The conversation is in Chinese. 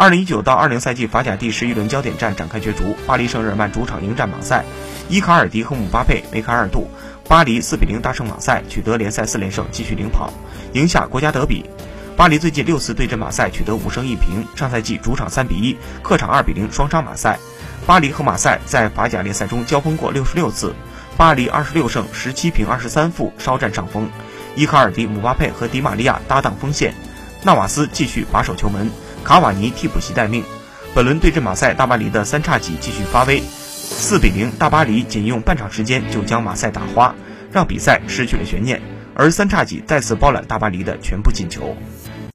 二零一九到二零赛季法甲第十一轮焦点战展开角逐，巴黎圣日耳曼主场迎战马赛，伊卡尔迪和姆巴佩梅开二度，巴黎四比零大胜马赛，取得联赛四连胜，继续领跑，赢下国家德比。巴黎最近六次对阵马赛取得五胜一平，上赛季主场三比一，客场二比零双杀马赛。巴黎和马赛在法甲联赛中交锋过六十六次，巴黎二十六胜十七平二十三负，稍占上风。伊卡尔迪、姆巴佩和迪玛利亚搭档锋线，纳瓦斯继续把守球门。卡瓦尼替补席待命。本轮对阵马赛，大巴黎的三叉戟继续发威，四比零，大巴黎仅用半场时间就将马赛打花，让比赛失去了悬念。而三叉戟再次包揽大巴黎的全部进球。